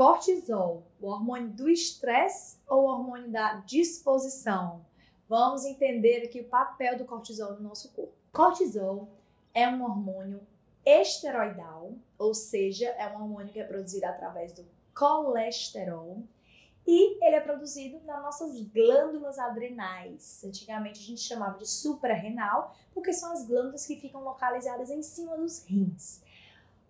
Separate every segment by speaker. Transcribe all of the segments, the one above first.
Speaker 1: Cortisol, o hormônio do estresse ou o hormônio da disposição? Vamos entender aqui o papel do cortisol no nosso corpo. Cortisol é um hormônio esteroidal, ou seja, é um hormônio que é produzido através do colesterol e ele é produzido nas nossas glândulas adrenais. Antigamente a gente chamava de suprarrenal, porque são as glândulas que ficam localizadas em cima dos rins.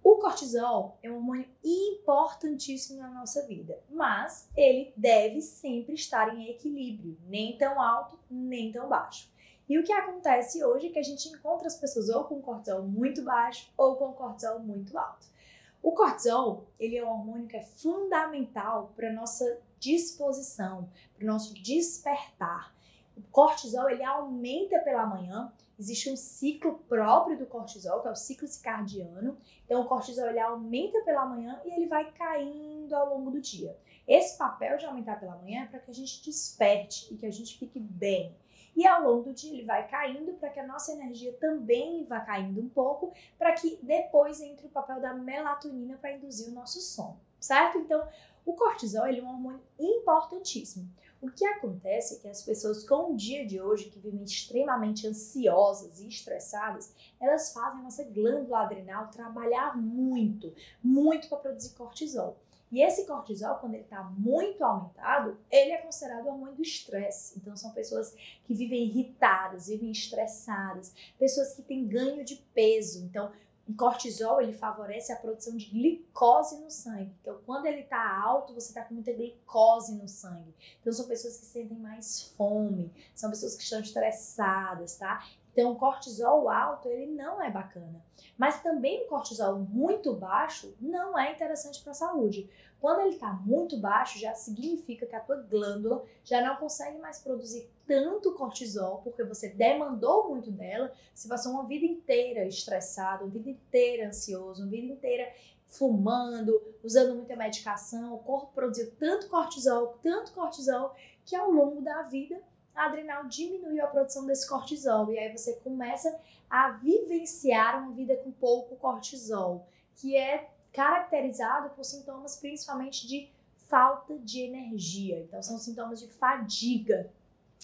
Speaker 1: O cortisol é um hormônio importantíssimo na nossa vida, mas ele deve sempre estar em equilíbrio, nem tão alto, nem tão baixo. E o que acontece hoje é que a gente encontra as pessoas ou com cortisol muito baixo ou com cortisol muito alto. O cortisol, ele é um hormônio que é fundamental para nossa disposição, para o nosso despertar. O cortisol, ele aumenta pela manhã, existe um ciclo próprio do cortisol, que é o ciclo circadiano. Então, o cortisol, ele aumenta pela manhã e ele vai caindo ao longo do dia. Esse papel de aumentar pela manhã é para que a gente desperte e que a gente fique bem. E ao longo do dia ele vai caindo para que a nossa energia também vá caindo um pouco, para que depois entre o papel da melatonina para induzir o nosso sono, certo? Então, o cortisol ele é um hormônio importantíssimo. O que acontece é que as pessoas com o dia de hoje, que vivem extremamente ansiosas e estressadas, elas fazem a nossa glândula adrenal trabalhar muito, muito para produzir cortisol. E esse cortisol, quando ele está muito aumentado, ele é considerado o hormônio do estresse. Então, são pessoas que vivem irritadas, vivem estressadas, pessoas que têm ganho de peso. Então, o cortisol ele favorece a produção de glicose no sangue. Então, quando ele está alto, você está com muita glicose no sangue. Então, são pessoas que sentem mais fome, são pessoas que estão estressadas, tá? Então, o cortisol alto, ele não é bacana. Mas também o cortisol muito baixo não é interessante para a saúde. Quando ele está muito baixo, já significa que a tua glândula já não consegue mais produzir tanto cortisol, porque você demandou muito dela, você passou uma vida inteira estressado, uma vida inteira ansioso, uma vida inteira fumando, usando muita medicação, o corpo produziu tanto cortisol, tanto cortisol, que ao longo da vida a adrenal diminuiu a produção desse cortisol. E aí você começa a vivenciar uma vida com pouco cortisol, que é caracterizado por sintomas principalmente de falta de energia. Então, são sintomas de fadiga.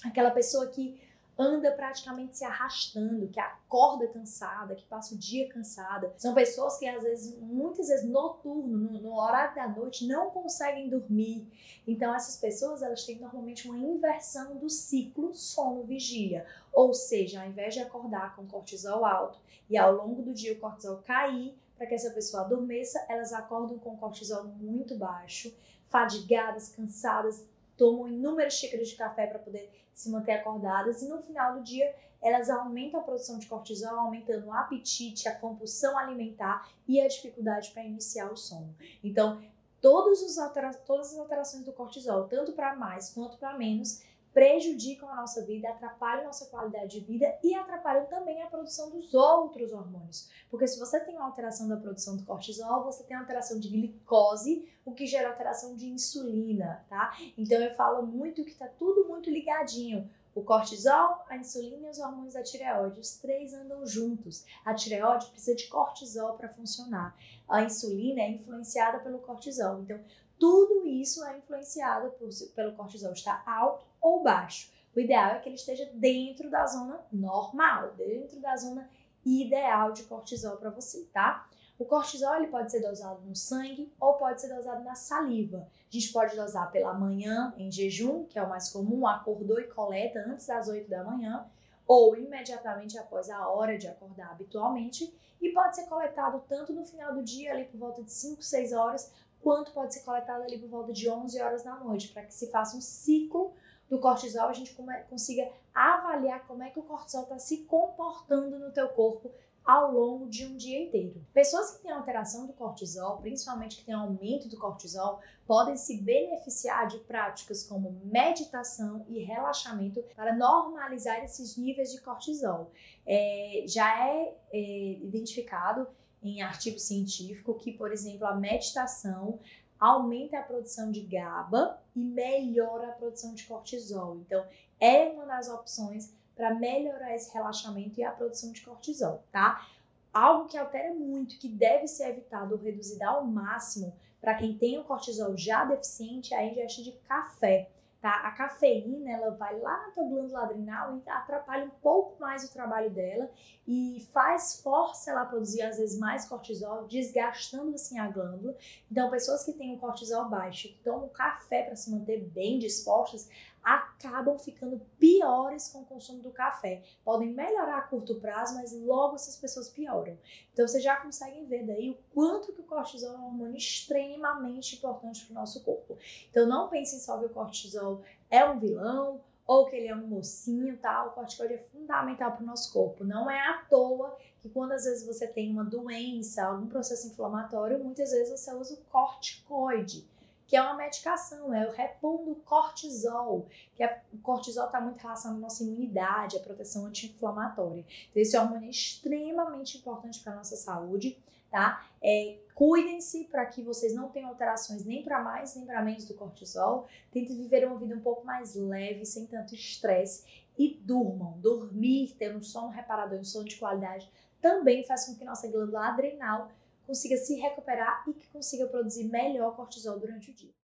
Speaker 1: Aquela pessoa que anda praticamente se arrastando, que acorda cansada, que passa o dia cansada. São pessoas que às vezes, muitas vezes noturno, no, no, horário da noite, não conseguem dormir. Então essas pessoas, elas têm normalmente uma inversão do ciclo sono-vigília. Ou seja, ao invés de acordar com cortisol alto e ao longo do dia o cortisol cair, para que essa pessoa adormeça, elas acordam com cortisol muito baixo, fadigadas, cansadas, tomam inúmeras xícaras de café para poder se manter acordadas e no final do dia elas aumentam a produção de cortisol, aumentando o apetite, a compulsão alimentar e a dificuldade para iniciar o sono. Então, todas as alterações do cortisol, tanto para mais quanto para menos, prejudicam a nossa vida, atrapalham a nossa qualidade de vida e atrapalham também a produção dos outros hormônios. Porque se você tem uma alteração da produção do cortisol, você tem alteração de glicose, o que gera alteração de insulina, tá? Então eu falo muito que tá tudo muito ligadinho. O cortisol, a insulina e os hormônios da tireoide, os três andam juntos. A tireoide precisa de cortisol para funcionar. A insulina é influenciada pelo cortisol. Então, tudo isso é influenciado por, pelo cortisol estar alto ou baixo. O ideal é que ele esteja dentro da zona normal, dentro da zona ideal de cortisol para você, tá? O cortisol ele pode ser dosado no sangue ou pode ser dosado na saliva. A gente pode dosar pela manhã em jejum, que é o mais comum, acordou e coleta antes das 8 da manhã, ou imediatamente após a hora de acordar habitualmente, e pode ser coletado tanto no final do dia, ali por volta de 5, 6 horas, quanto pode ser coletado ali por volta de 11 horas da noite, para que se faça um ciclo do cortisol, a gente consiga avaliar como é que o cortisol está se comportando no teu corpo ao longo de um dia inteiro. Pessoas que têm alteração do cortisol, principalmente que têm aumento do cortisol, podem se beneficiar de práticas como meditação e relaxamento para normalizar esses níveis de cortisol. É, já é, é identificado em artigo científico que, por exemplo, a meditação aumenta a produção de GABA e melhora a produção de cortisol. Então, é uma das opções para melhorar esse relaxamento e a produção de cortisol, tá? Algo que altera muito, que deve ser evitado ou reduzido ao máximo, para quem tem o cortisol já deficiente, a ingesta de café. Tá? A cafeína ela vai lá na tua glândula adrenal e atrapalha um pouco mais o trabalho dela e faz força ela produzir às vezes mais cortisol, desgastando assim a glândula. Então, pessoas que têm o cortisol baixo, que tomam café para se manter bem dispostas, acabam ficando piores com o consumo do café. Podem melhorar a curto prazo, mas logo essas pessoas pioram. Então vocês já conseguem ver daí o quanto que o cortisol é um hormônio extremamente importante para o nosso corpo. Então não pensem só que o cortisol é um vilão ou que ele é um mocinho, tá? O corticóide é fundamental para o nosso corpo. Não é à toa que quando às vezes você tem uma doença, algum processo inflamatório, muitas vezes você usa o corticoide que é uma medicação, é o repom do cortisol, que é, o cortisol está muito relacionado à nossa imunidade, à proteção anti-inflamatória. Então, esse hormônio é extremamente importante para a nossa saúde, tá? É, Cuidem-se para que vocês não tenham alterações nem para mais nem para menos do cortisol. Tentem viver uma vida um pouco mais leve, sem tanto estresse. E durmam. Dormir, ter um sono reparador, um sono de qualidade, também faz com que nossa glândula adrenal consiga se recuperar e que consiga produzir melhor cortisol durante o dia.